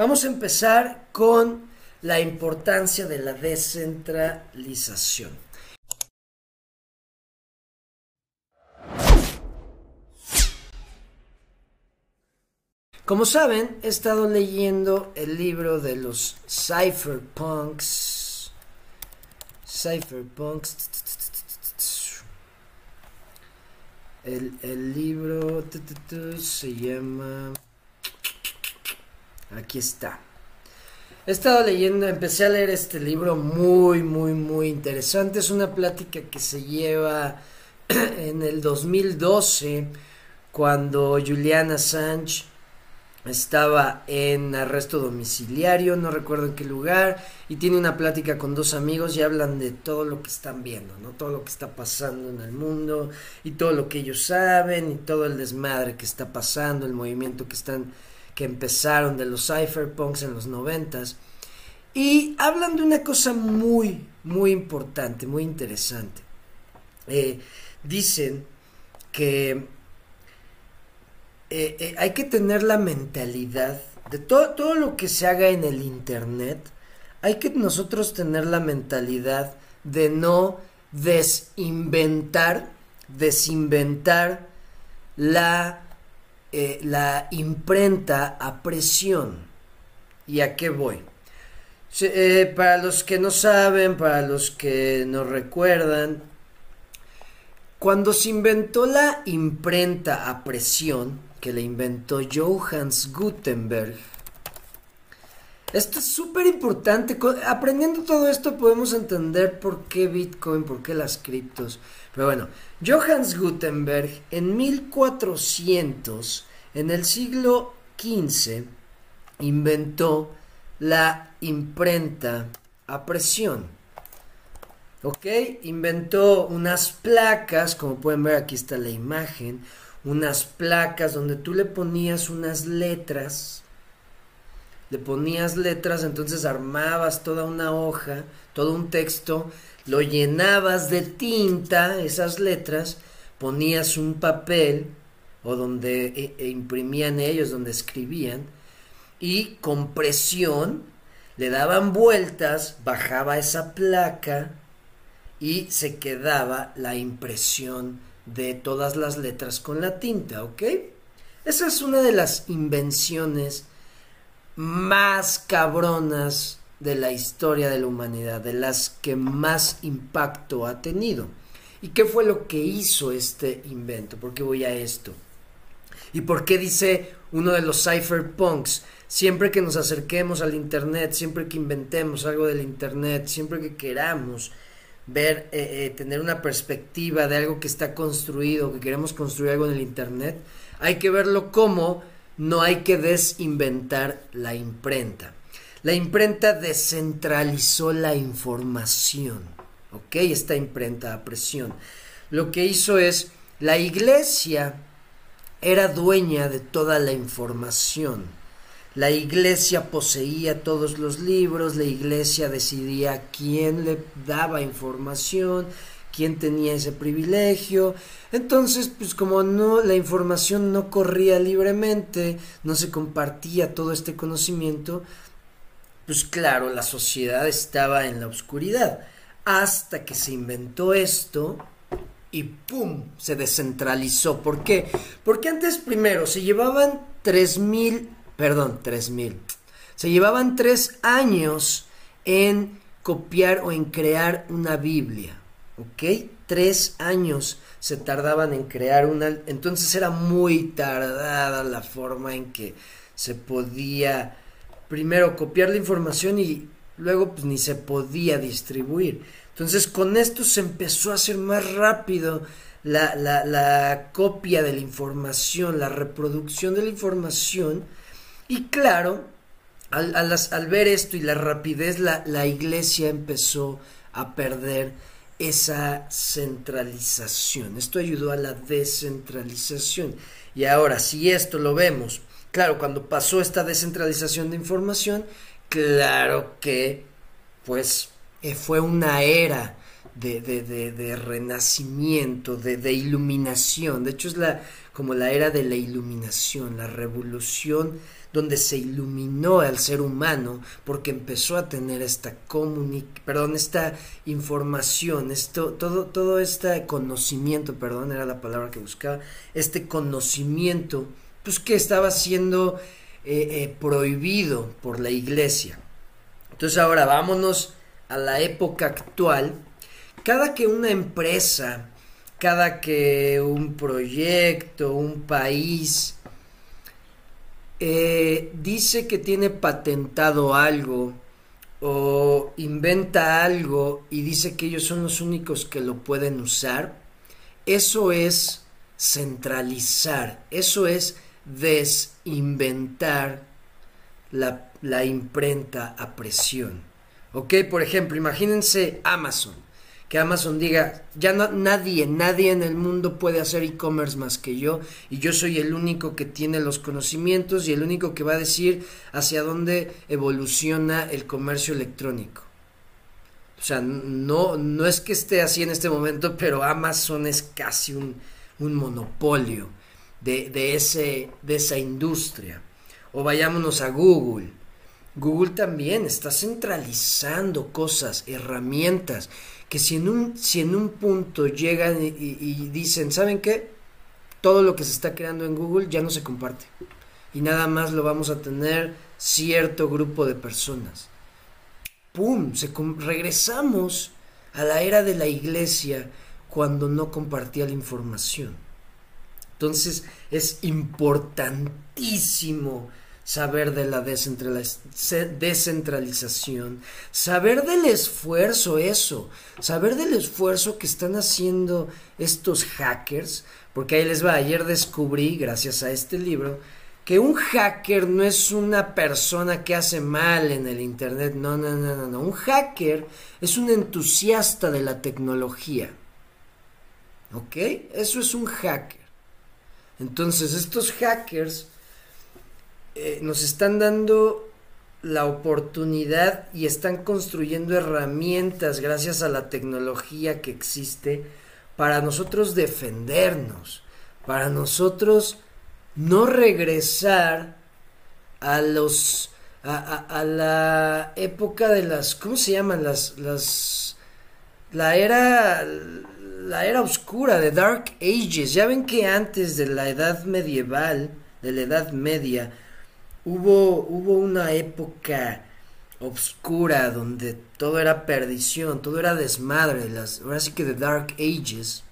Vamos a empezar con la importancia de la descentralización. Como saben, he estado leyendo el libro de los cypherpunks. Cypherpunks. El, el libro se llama... Aquí está. He estado leyendo, empecé a leer este libro muy, muy, muy interesante. Es una plática que se lleva en el 2012, cuando Julian Assange estaba en arresto domiciliario, no recuerdo en qué lugar, y tiene una plática con dos amigos y hablan de todo lo que están viendo, ¿no? Todo lo que está pasando en el mundo y todo lo que ellos saben y todo el desmadre que está pasando, el movimiento que están que empezaron de los cypherpunks en los noventas y hablan de una cosa muy muy importante, muy interesante. Eh, dicen que eh, eh, hay que tener la mentalidad de todo, todo lo que se haga en el Internet, hay que nosotros tener la mentalidad de no desinventar, desinventar la, eh, la imprenta a presión. ¿Y a qué voy? para los que no saben, para los que no recuerdan, cuando se inventó la imprenta a presión, que le inventó Johannes Gutenberg. Esto es súper importante. Aprendiendo todo esto podemos entender por qué Bitcoin, por qué las criptos. Pero bueno, Johannes Gutenberg en 1400, en el siglo XV, inventó la imprenta a presión. ¿Ok? Inventó unas placas, como pueden ver aquí está la imagen, unas placas donde tú le ponías unas letras, le ponías letras, entonces armabas toda una hoja, todo un texto, lo llenabas de tinta, esas letras, ponías un papel o donde e, e imprimían ellos, donde escribían, y con presión le daban vueltas, bajaba esa placa y se quedaba la impresión de todas las letras con la tinta, ¿ok? Esa es una de las invenciones más cabronas de la historia de la humanidad, de las que más impacto ha tenido. ¿Y qué fue lo que hizo este invento? ¿Por qué voy a esto? ¿Y por qué dice uno de los cypherpunks? Siempre que nos acerquemos al Internet, siempre que inventemos algo del Internet, siempre que queramos ver, eh, eh, tener una perspectiva de algo que está construido, que queremos construir algo en el Internet, hay que verlo como no hay que desinventar la imprenta. La imprenta descentralizó la información, ¿ok? Esta imprenta a presión. Lo que hizo es, la iglesia era dueña de toda la información la iglesia poseía todos los libros, la iglesia decidía quién le daba información, quién tenía ese privilegio. Entonces, pues como no la información no corría libremente, no se compartía todo este conocimiento, pues claro, la sociedad estaba en la oscuridad hasta que se inventó esto y ¡pum! se descentralizó. ¿Por qué? Porque antes primero se llevaban 3000 perdón, 3000. Se llevaban tres años en copiar o en crear una Biblia, ¿ok? Tres años se tardaban en crear una, entonces era muy tardada la forma en que se podía primero copiar la información y luego pues ni se podía distribuir. Entonces con esto se empezó a hacer más rápido la, la, copia de la información, la reproducción de la información y claro, al, al, ver esto y la rapidez, la, la iglesia empezó a perder esa centralización. Esto ayudó a la descentralización. Y ahora, si esto lo vemos, claro, cuando pasó esta descentralización de información, claro que pues eh, fue una era de, de, de, de renacimiento, de, iluminación. De hecho, es la, como la era de la iluminación, la revolución donde se iluminó al ser humano porque empezó a tener esta perdón, esta información, esto, todo, todo este conocimiento, perdón, era la palabra que buscaba, este conocimiento, pues que estaba siendo eh, eh, prohibido por la iglesia. Entonces ahora vámonos a la época actual. Cada que una empresa, cada que un proyecto, un país, eh, dice que tiene patentado algo o inventa algo y dice que ellos son los únicos que lo pueden usar, eso es centralizar, eso es desinventar la, la imprenta a presión. ¿Ok? Por ejemplo, imagínense Amazon que Amazon diga, ya no, nadie, nadie en el mundo puede hacer e-commerce más que yo y yo soy el único que tiene los conocimientos y el único que va a decir hacia dónde evoluciona el comercio electrónico. O sea, no, no es que esté así en este momento, pero Amazon es casi un, un monopolio de, de, ese, de esa industria. O vayámonos a Google. Google también está centralizando cosas, herramientas que si en un, si en un punto llegan y, dicen, ¿saben qué? Todo lo que se está creando en Google ya no se comparte. Y nada más lo vamos a tener cierto grupo de personas. ¡Pum! Se regresamos a la era de la iglesia cuando no compartía la información. Entonces es importantísimo saber de la descentralización, saber del esfuerzo eso, saber del esfuerzo que están haciendo estos hackers, porque ahí les va, ayer descubrí, gracias a este libro, que un hacker no es una persona que hace mal en el Internet, no, no, no, no, no, un hacker es un entusiasta de la tecnología, ¿ok? Eso es un hacker. Entonces estos hackers eh, nos están dando la oportunidad y están construyendo herramientas gracias a la tecnología que existe para nosotros defendernos, para nosotros no regresar a los a, la época de las ¿cómo se llaman las las la era la era oscura de Dark Ages. Ya ven que antes de la edad medieval de la edad media hubo, hubo una época obscura donde todo era perdición, todo era desmadre, las, ahora que de Dark Ages.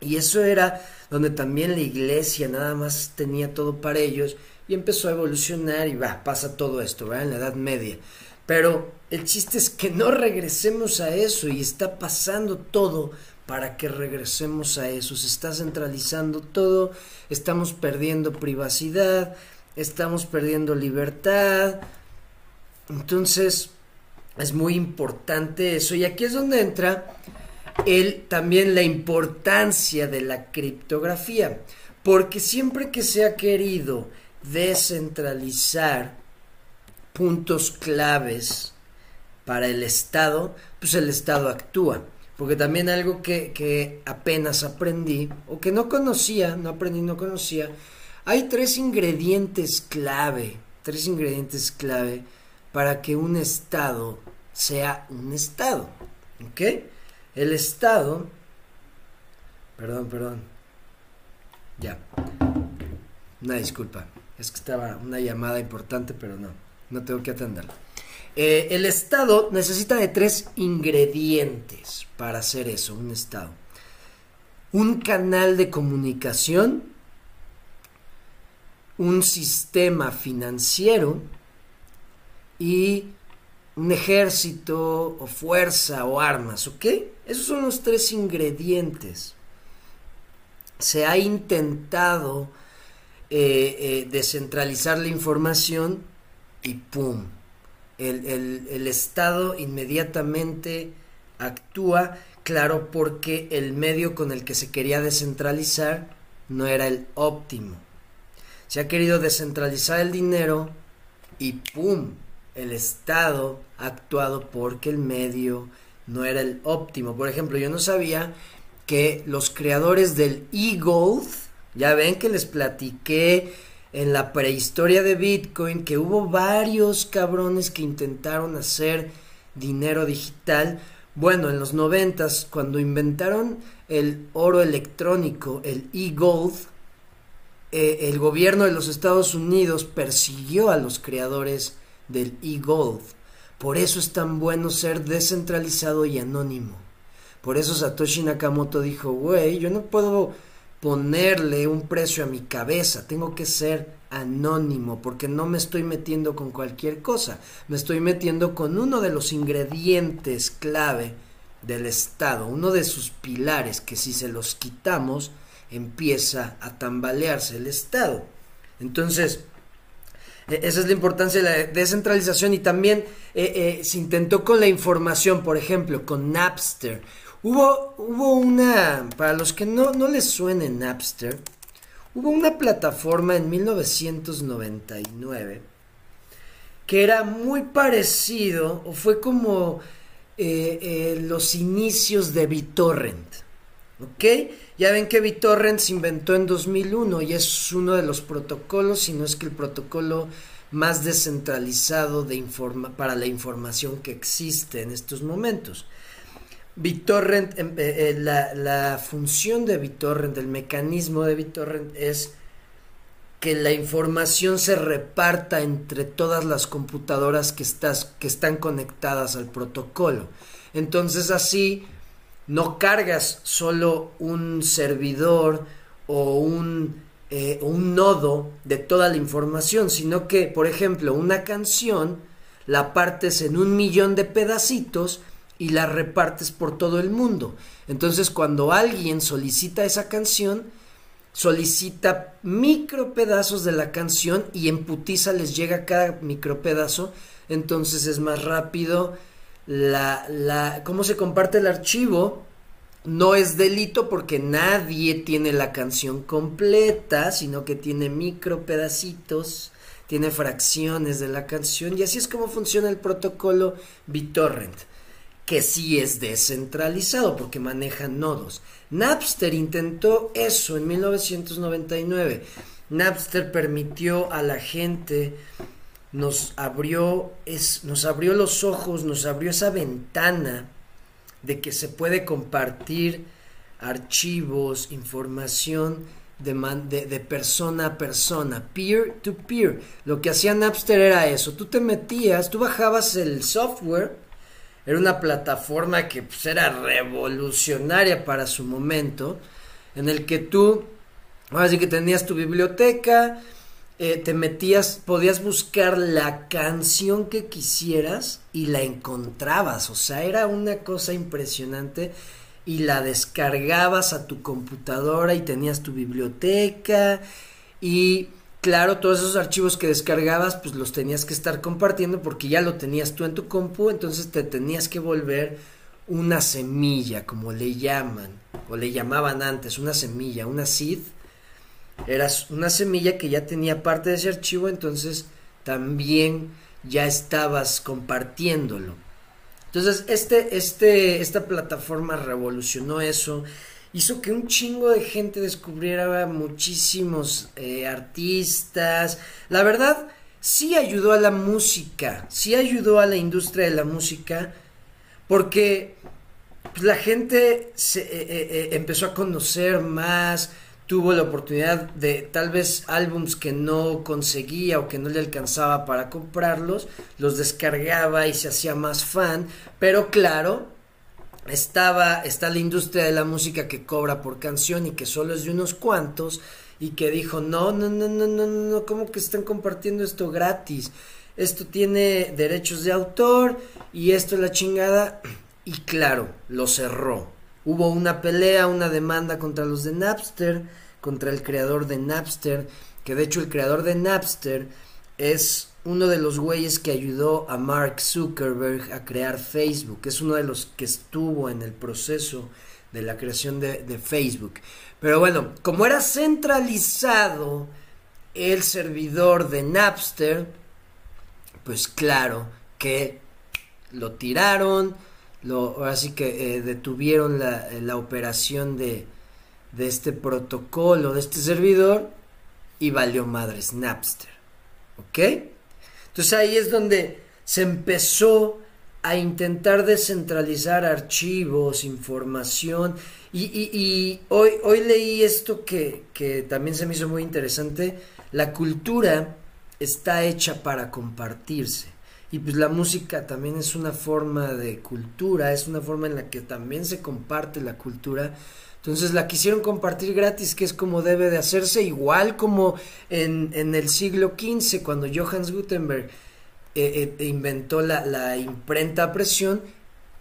Y eso era donde también la iglesia nada más tenía todo para ellos y empezó a evolucionar y va, pasa todo esto, ¿verdad? En la Edad Media. Pero el chiste es que no regresemos a eso y está pasando todo para que regresemos a eso. Se está centralizando todo, estamos perdiendo privacidad, estamos perdiendo libertad. Entonces, es muy importante eso. Y aquí es donde entra el, también la importancia de la criptografía. Porque siempre que se ha querido descentralizar puntos claves para el Estado, pues el Estado actúa. Porque también algo que, que apenas aprendí, o que no conocía, no aprendí, no conocía, hay tres ingredientes clave, tres ingredientes clave para que un estado sea un estado. ¿Ok? El estado... Perdón, perdón. Ya. Una disculpa. Es que estaba una llamada importante, pero no. No tengo que atenderla. Eh, el estado necesita de tres ingredientes para hacer eso, un estado. Un canal de comunicación, un sistema financiero y un ejército o fuerza o armas, ¿ok? Esos son los tres ingredientes. Se ha intentado eh, eh, descentralizar la información y ¡pum! El, el Estado inmediatamente actúa, claro, porque el medio con el que se quería descentralizar no era el óptimo. Se ha querido descentralizar el dinero y ¡pum! El Estado ha actuado porque el medio no era el óptimo. Por ejemplo, yo no sabía que los creadores del e-gold, ya ven que les platiqué en la prehistoria de Bitcoin que hubo varios cabrones que intentaron hacer dinero digital. Bueno, en los noventas, cuando inventaron el oro electrónico, el e-gold, eh, el gobierno de los Estados Unidos persiguió a los creadores del e-gold. Por eso es tan bueno ser descentralizado y anónimo. Por eso Satoshi Nakamoto dijo, güey, yo no puedo ponerle un precio a mi cabeza, tengo que ser anónimo porque no me estoy metiendo con cualquier cosa, me estoy metiendo con uno de los ingredientes clave del Estado, uno de sus pilares que si se los quitamos empieza a tambalearse el Estado. Entonces, e-, esa es la importancia de la descentralización y también eh, eh, se intentó con la información, por ejemplo, con Napster. Hubo, hubo una, para los que no, no les suene Napster, hubo una plataforma en 1999 que era muy parecido, o fue como eh, los inicios de BitTorrent. ¿Ok? Ya ven que BitTorrent se inventó en 2001 y es uno de los protocolos, si no es que el protocolo más descentralizado de para la información que existe en estos momentos. BitTorrent, em, eh, eh, la, función de BitTorrent, el mecanismo de BitTorrent es que la información se reparta entre todas las computadoras que, estás, que están conectadas al protocolo. Entonces así no cargas solo un servidor o un, eh, un nodo de toda la información, sino que, por ejemplo, una canción la partes en un millón de pedacitos y la repartes por todo el mundo. Entonces cuando alguien solicita esa canción, solicita micro pedazos de la canción y en putiza les llega cada micro pedazo, entonces es más rápido la, la, cómo se comparte el archivo. No es delito porque nadie tiene la canción completa, sino que tiene micro pedacitos, tiene fracciones de la canción y así es como funciona el protocolo BitTorrent que sí es descentralizado porque maneja nodos. Napster intentó eso en 1999. Napster permitió a la gente, nos abrió, es, nos abrió los ojos, nos abrió esa ventana de que se puede compartir archivos, información de, de, de, persona a persona, peer to peer. Lo que hacía Napster era eso, tú te metías, tú bajabas el software, era una plataforma que pues, era revolucionaria para su momento, en el que tú, ahora que tenías tu biblioteca, eh, te metías, podías buscar la canción que quisieras y la encontrabas, o sea, era una cosa impresionante y la descargabas a tu computadora y tenías tu biblioteca y claro, todos esos archivos que descargabas, pues los tenías que estar compartiendo porque ya lo tenías tú en tu compu, entonces te tenías que volver una semilla, como le llaman, o le llamaban antes, una semilla, una seed. Era una semilla que ya tenía parte de ese archivo, entonces también ya estabas compartiéndolo. Entonces, este, este, esta plataforma revolucionó eso hizo que un chingo de gente descubriera muchísimos eh, artistas. La verdad, sí ayudó a la música, sí ayudó a la industria de la música, porque pues, la gente se, eh, eh, empezó a conocer más, tuvo la oportunidad de tal vez álbums que no conseguía o que no le alcanzaba para comprarlos, los descargaba y se hacía más fan, pero claro, estaba, está la industria de la música que cobra por canción y que solo es de unos cuantos y que dijo, no, no, no, no, no, no, ¿cómo que están compartiendo esto gratis? Esto tiene derechos de autor y esto es la chingada. Y claro, lo cerró. Hubo una pelea, una demanda contra los de Napster, contra el creador de Napster, que de hecho el creador de Napster es uno de los güeyes que ayudó a Mark Zuckerberg a crear Facebook, es uno de los que estuvo en el proceso de la creación de, Facebook. Pero bueno, como era centralizado el servidor de Napster, pues claro que lo tiraron, lo, así que eh, detuvieron la, la operación de, de este protocolo, de este servidor, y valió madres Napster. ¿Ok? Entonces ahí es donde se empezó a intentar descentralizar archivos, información. Y, hoy, hoy leí esto que, que también se me hizo muy interesante. La cultura está hecha para compartirse. Y pues la música también es una forma de cultura, es una forma en la que también se comparte la cultura. Entonces la quisieron compartir gratis, que es como debe de hacerse, igual como en, en el siglo XV, cuando Johannes Gutenberg eh, eh, inventó la, la imprenta a presión,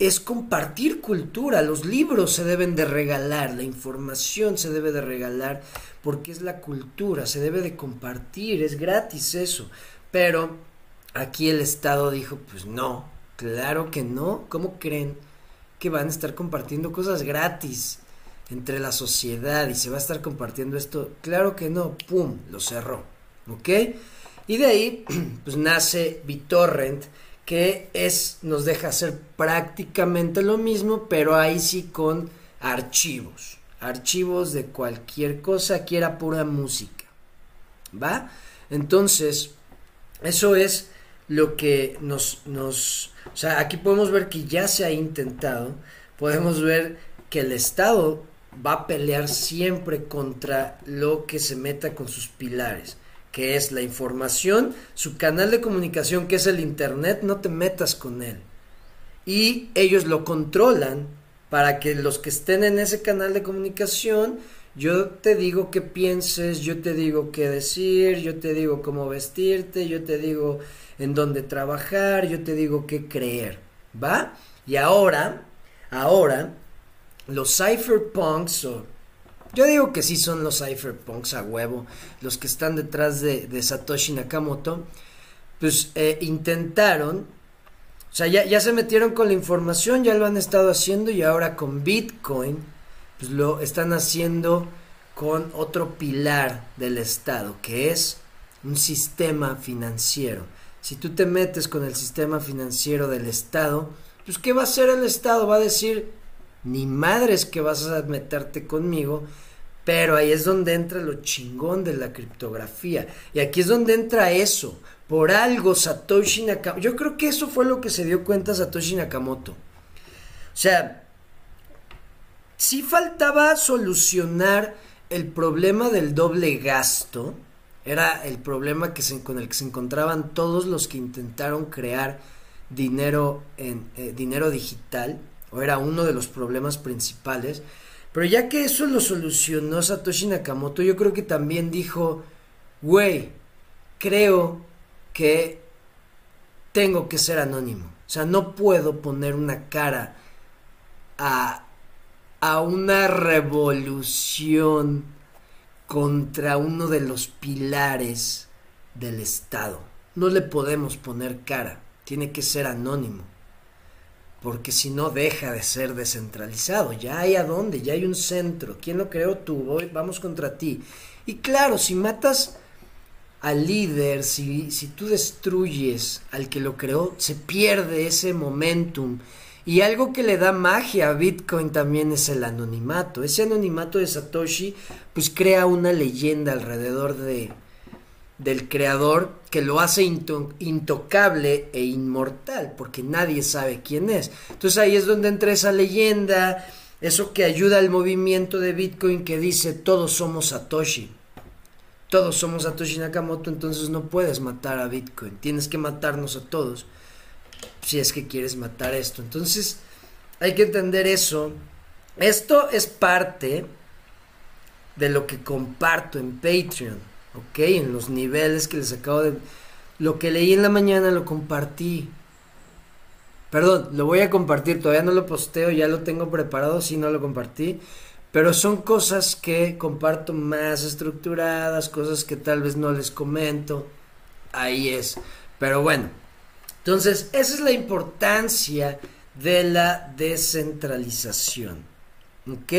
es compartir cultura. Los libros se deben de regalar, la información se debe de regalar, porque es la cultura, se debe de compartir, es gratis eso. Pero aquí el Estado dijo, pues no, claro que no, ¿cómo creen que van a estar compartiendo cosas gratis entre la sociedad y se va a estar compartiendo esto? Claro que no, ¡pum!, lo cerró, ¿ok? Y de ahí, pues nace BitTorrent, que es, nos deja hacer prácticamente lo mismo, pero ahí sí con archivos. Archivos de cualquier cosa, aquí era pura música. ¿Va? Entonces, eso es lo que nos, nos... O sea, aquí podemos ver que ya se ha intentado, podemos ver que el Estado va a pelear siempre contra lo que se meta con sus pilares que es la información, su canal de comunicación, que es el Internet, no te metas con él. Y ellos lo controlan para que los que estén en ese canal de comunicación, yo te digo qué pienses, yo te digo qué decir, yo te digo cómo vestirte, yo te digo en dónde trabajar, yo te digo qué creer, ¿va? Y ahora, ahora, los cypherpunks o yo digo que sí son los cypherpunks a huevo, los que están detrás de, Satoshi Nakamoto, pues eh, intentaron, o sea, ya, ya se metieron con la información, ya lo han estado haciendo y ahora con Bitcoin, pues lo están haciendo con otro pilar del Estado, que es un sistema financiero. Si tú te metes con el sistema financiero del Estado, pues ¿qué va a hacer el Estado? Va a decir, ni madres que vas a meterte conmigo, pero ahí es donde entra lo chingón de la criptografía. Y aquí es donde entra eso. Por algo Satoshi Nakamoto. Yo creo que eso fue lo que se dio cuenta Satoshi Nakamoto. O sea, sí faltaba solucionar el problema del doble gasto. Era el problema que con el que se encontraban todos los que intentaron crear dinero en eh, dinero digital o era uno de los problemas principales. Pero ya que eso lo solucionó Satoshi Nakamoto, yo creo que también dijo, güey, creo que tengo que ser anónimo. O sea, no puedo poner una cara a, a una revolución contra uno de los pilares del Estado. No le podemos poner cara, tiene que ser anónimo porque si no deja de ser descentralizado. Ya hay a dónde, ya hay un centro. ¿Quién lo creó tú? Voy, vamos contra ti. Y claro, si matas al líder, si, si tú destruyes al que lo creó, se pierde ese momentum. Y algo que le da magia a Bitcoin también es el anonimato. Ese anonimato de Satoshi pues crea una leyenda alrededor de, del creador que lo hace intocable e inmortal, porque nadie sabe quién es. Entonces ahí es donde entra esa leyenda, eso que ayuda al movimiento de Bitcoin que dice todos somos Satoshi. Todos somos Satoshi Nakamoto, entonces no puedes matar a Bitcoin, tienes que matarnos a todos si es que quieres matar esto. Entonces hay que entender eso. Esto es parte de lo que comparto en Patreon ok, en los niveles que les acabo de... Lo que leí en la mañana lo compartí. Perdón, lo voy a compartir, todavía no lo posteo, ya lo tengo preparado, si no lo compartí. Pero son cosas que comparto más estructuradas, cosas que tal vez no les comento. Ahí es. Pero bueno, entonces esa es la importancia de la descentralización. ¿Ok?